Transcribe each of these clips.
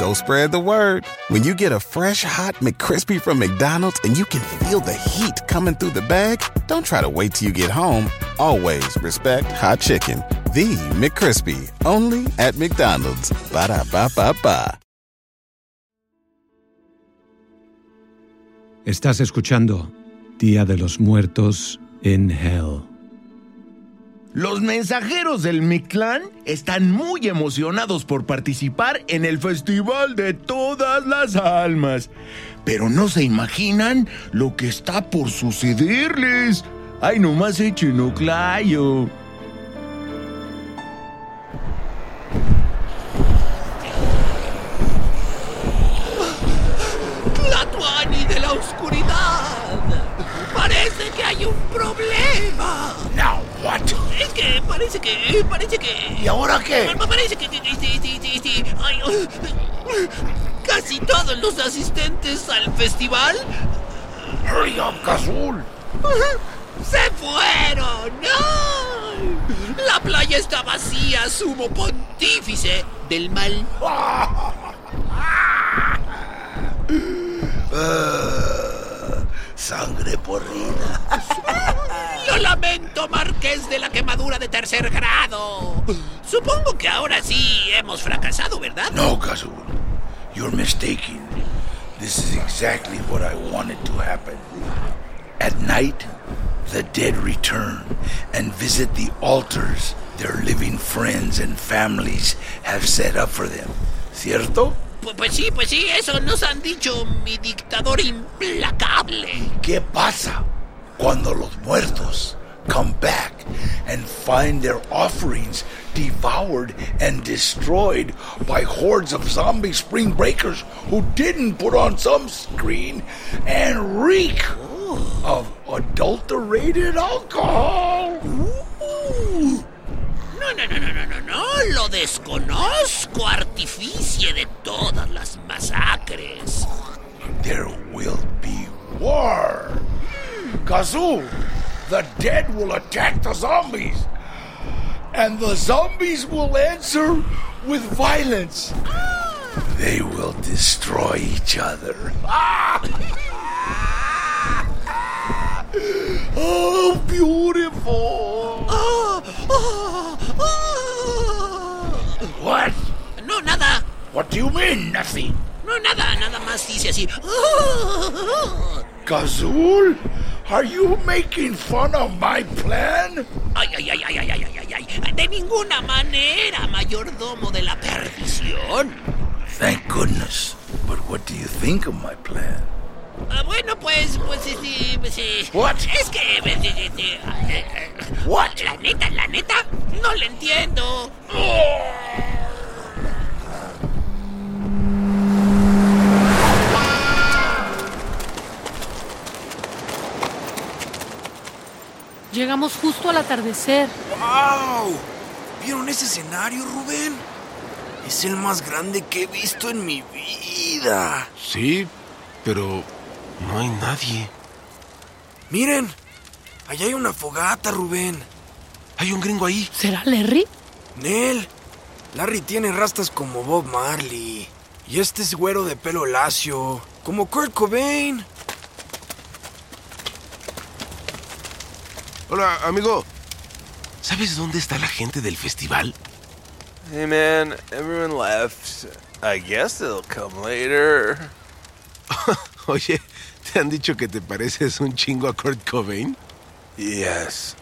Go spread the word. When you get a fresh hot McCrispy from McDonald's and you can feel the heat coming through the bag, don't try to wait till you get home. Always respect hot chicken. The McCrispy, only at McDonald's. Ba da ba ba ba. Estás escuchando Día de los Muertos en Hell. Los mensajeros del Mictlán están muy emocionados por participar en el Festival de Todas las Almas, pero no se imaginan lo que está por sucederles. Ay, nomás echen clayo. Que parece que. Parece que. ¿Y ahora qué? Pa- Parece que. sí, sí. Ay, oh. Casi todos los asistentes al festival Hurry up, Cazul. se fueron. ¡No! La playa está vacía, sumo pontífice del mal. Sangre porrida. Lo lamento, Marqués de la quemadura de tercer grado. Supongo que ahora sí hemos fracasado, ¿verdad? No, Cazul. You're mistaken. This is exactly what I wanted to happen. At night, the dead return and visit the altars their living friends and families have set up for them. ¿Cierto? Pu- Pues sí, pues sí, eso nos han dicho mi dictador implacable. ¿Qué pasa cuando los muertos come back and find their offerings devoured and destroyed by hordes of zombie spring breakers who didn't put on sunscreen and reek of adulterated alcohol? No, no, no, no, no, no, lo desconozco, artificie de todas las masacres. There will be war. Kazoo, the dead will attack the zombies. And the zombies will answer with violence. They will destroy each other. oh, beautiful. Ah, ah, ah. What? No, nada, What do you mean, nothing? no, nada, nada más dice así. Gazul, are you making fun of my plan? Ay, ay, ay, ay, ay, ay, ay, ay, ay. De ninguna manera, mayordomo de la perdición. Thank goodness. But what do you think of my plan? Ah, bueno, pues, pues, este, pues, eh, What? Es que, pues, What? la neta, la neta, no le entiendo. Llegamos justo al atardecer. ¡Wow! ¿Vieron ese escenario, Rubén? Es el más grande que he visto en mi vida. Sí, pero no hay nadie. Miren, allá hay una fogata, Rubén. Hay un gringo ahí. ¿Será Larry? Nel, Larry tiene rastas como Bob Marley. Y este es güero de pelo lacio, como Kurt Cobain. Hola, amigo. ¿Sabes dónde está la gente del festival? Hey man, everyone left. I guess they'll come later. Oye, ¿te han dicho que te pareces un chingo a Kurt Cobain? Yes.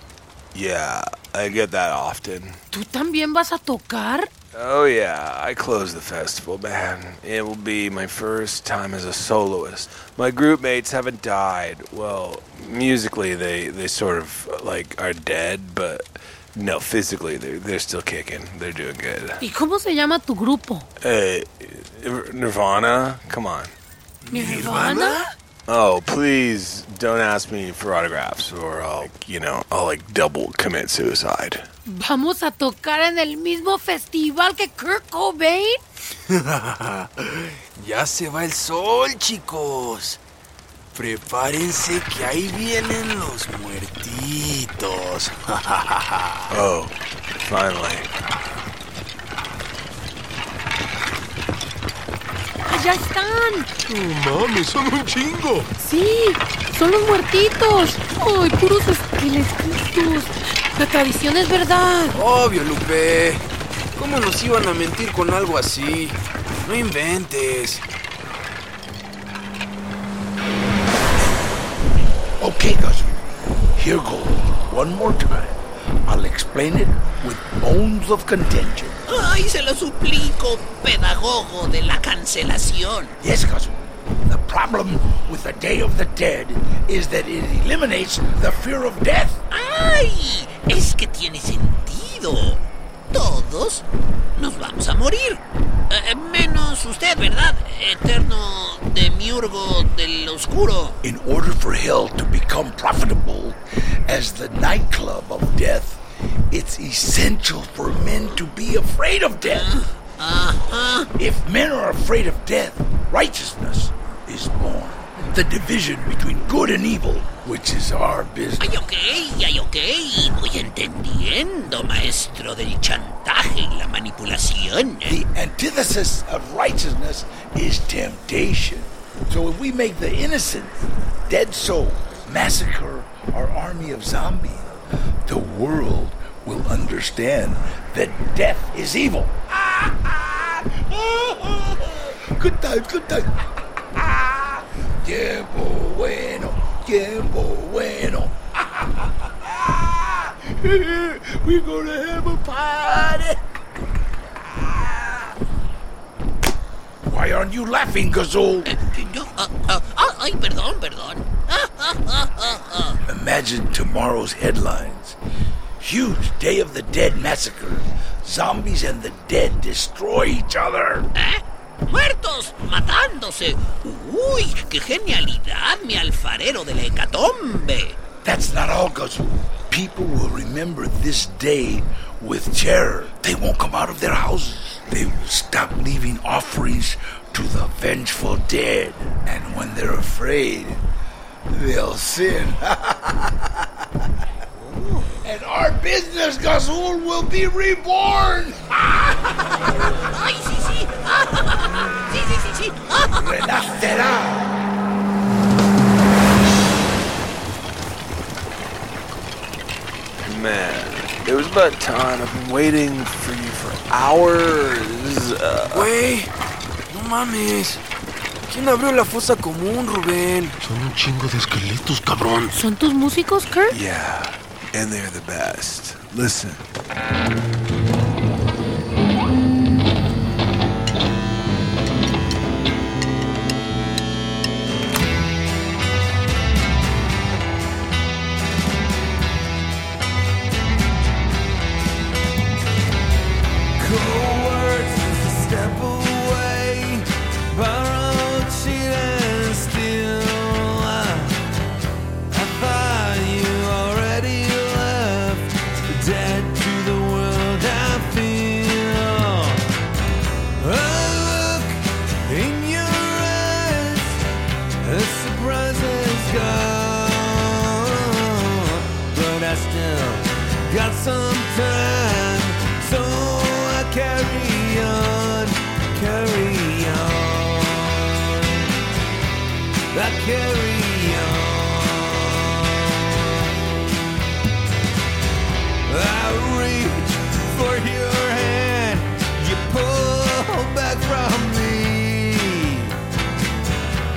Yeah, I get that often. ¿Tú también vas a tocar? Oh yeah, I close the festival, man. It will be my first time as a soloist. My group mates haven't died. Well, musically they they sort of like are dead, but no, physically, they're, they're still kicking. They're doing good. ¿Y cómo se llama tu grupo? Uh, Nirvana? Come on. ¿Nirvana? Oh, please don't ask me for autographs or I'll, you know, I'll like double commit suicide. ¿Vamos a tocar en el mismo festival que Kurt Cobain? ya se va el sol, chicos. Prepárense que ahí vienen los muertitos. oh, finally. ¡Allá están! No mames, son un chingo. Sí, son los muertitos. ¡Ay, puros esqueletos! La tradición es verdad. Obvio, Lupe. ¿Cómo nos iban a mentir con algo así? No inventes. Okay, Gus. Here goes. One more time. I'll explain it with bones of contention. Ay, se lo suplico, pedagogo de la cancelación. Yes, Gus. The problem with the Day of the Dead is that it eliminates the fear of death. ¡Ay! Es que tiene sentido. Todos nos vamos a morir. Eh, menos usted, ¿verdad? Eterno demiurgo del oscuro. In order for hell to become profitable as the nightclub of death, it's essential for men to be afraid of death. Uh-huh. If men are afraid of death, righteousness is born. The division between good and evil, which is our business. Ay, ok, ay, ok. Voy entendiendo, maestro del chantaje y la manipulación. The antithesis of righteousness is temptation. So if we make the innocent dead soul massacre our army of zombies, the world will understand that death is evil. Good time, good time. Tiempo bueno, bueno. We're gonna have a party. Why aren't you laughing, Gazoo? Ah, ah, ah, ay, perdón, perdón. Imagine tomorrow's headlines. Huge Day of the Dead massacre. Zombies and the dead destroy each other. ¿Eh? ¡Muertos! ¡Matándose! ¡Uy! ¡Qué genialidad, mi alfarero de la hecatombe! That's not all, Gazoo. People will remember this day with terror. They won't come out of their houses. They will stop leaving offerings to the vengeful dead. And when they're afraid, they'll sin. and our business, Gazoo, will be reborn. ¡Ay, sí, sí! ¡Sí, sí! Renacerá. Man, it was about time. I've been waiting for you for hours. Uh, Güey, no mames. ¿Quién abrió la fosa común, Rubén? Son un chingo de esqueletos, cabrón. ¿Son tus músicos, Kurt? yeah, and they're the best. Listen.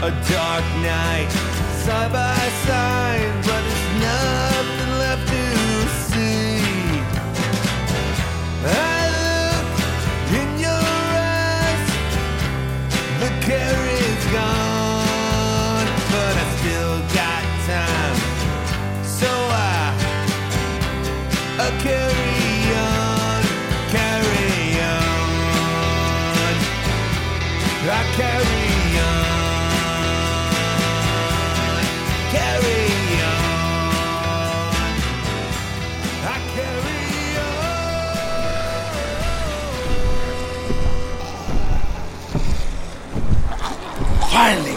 A dark night, side by side, but there's nothing Finally,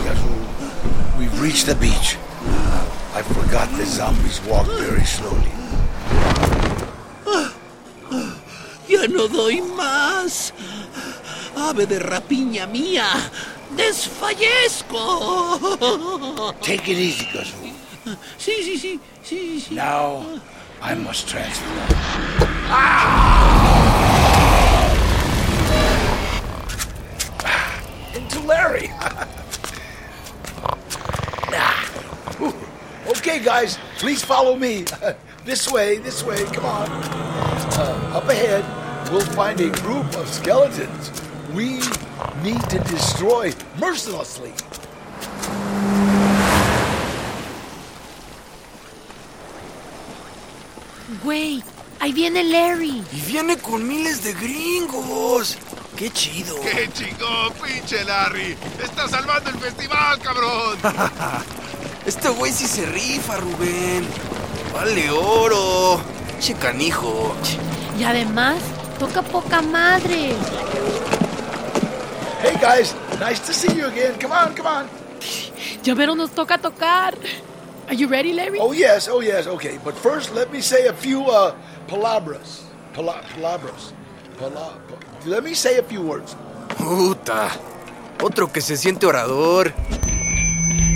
we've reached the beach. I forgot the zombies walk very slowly. Ah, ah, ya no doy más. Ave de rapiña mía, desfallezco. Take it easy, Gazoo. Sí, sí, sí, sí, sí. Now, I must transform. Ah! Into Larry. Ah. Okay, guys, please follow me. This way, this way, come on. Uh, up ahead, we'll find a group of skeletons we need to destroy mercilessly. Güey, ahí viene Larry. Y viene con miles de gringos. ¡Qué chido! ¡Qué chingón, pinche Larry! ¡Estás salvando el festival, cabrón! Este güey sí se rifa, Rubén. Vale oro. Che canijo. Y además, toca poca madre. Hey, guys, nice to see you again. Come on, come on. Ya pero nos toca tocar. Are you ready, Larry? Oh, yes, oh, yes, okay. But first, let me say a few uh, palabras. Pala- palabras. Pala- pa- let me say a few words. Puta. Otro que se siente orador.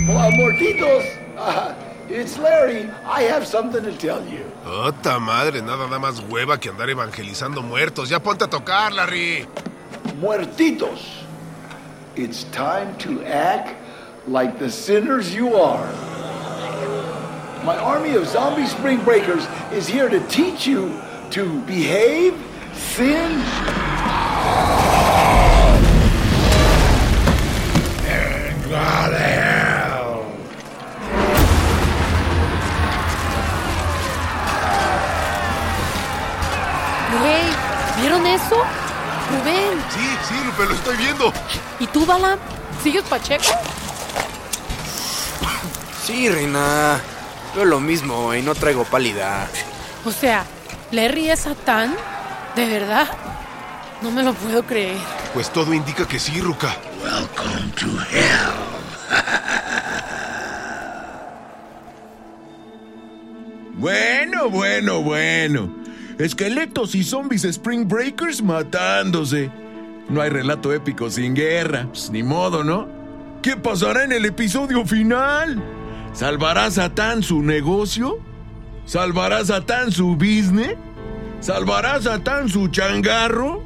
Hola, Mortitos. Uh, it's Larry. I have something to tell you. ¡Ota madre! Nada da más hueva que andar evangelizando muertos. ¡Ya ponte a tocar, Larry! Muertitos. It's time to act like the sinners you are. My army of zombie spring breakers is here to teach you to behave, sin, and go to hell. ¿vieron eso? Rubén. Sí, sí, Lupe, lo estoy viendo. ¿Y tú, Balam? ¿Sigues Pacheco? Sí, reina. Yo lo mismo y no traigo pálida. O sea, ¿Larry es Satán? ¿De verdad? No me lo puedo creer. Pues todo indica que sí, Ruka. Welcome to hell. Bueno, bueno, bueno. Esqueletos y zombies Spring Breakers matándose. No hay relato épico sin guerra. Pues, ni modo, ¿no? ¿Qué pasará en el episodio final? ¿Salvará Satán su negocio? ¿Salvará Satán su business? ¿Salvará Satán su changarro?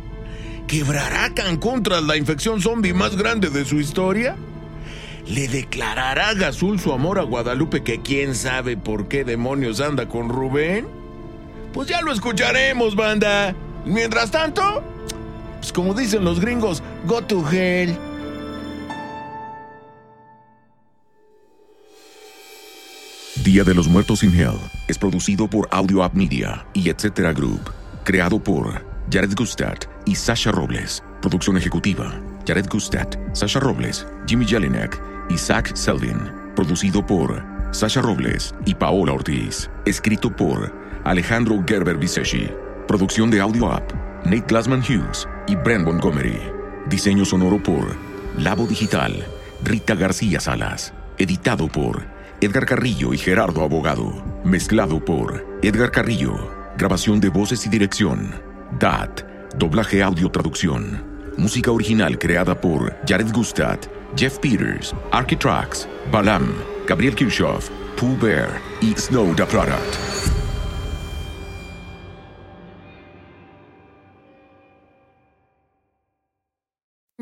¿Quebrará Cancún tras la infección zombie más grande de su historia? ¿Le declarará Gazul su amor a Guadalupe que quién sabe por qué demonios anda con Rubén? Pues ya lo escucharemos, banda. Mientras tanto, pues como dicen los gringos, go to hell. Día de los Muertos in Hell es producido por Audio App Media y Etcétera Group. Creado por Jared Gustad y Sasha Robles. Producción ejecutiva: Jared Gustad, Sasha Robles, Jimmy Jelinek y Zach Selvin. Producido por Sasha Robles y Paola Ortiz. Escrito por Alejandro Gerber Viseshi. Producción de Audio App: Nate Glassman Hughes y Brent Montgomery. Diseño sonoro por Labo Digital, Rita García Salas. Editado por Edgar Carrillo y Gerardo Abogado. Mezclado por Edgar Carrillo. Grabación de voces y dirección. DAT. Doblaje audio traducción. Música original creada por Jared Gustad, Jeff Peters, Architrax, Balam, Gabriel Kirchhoff, Pooh Bear y Snow the Product.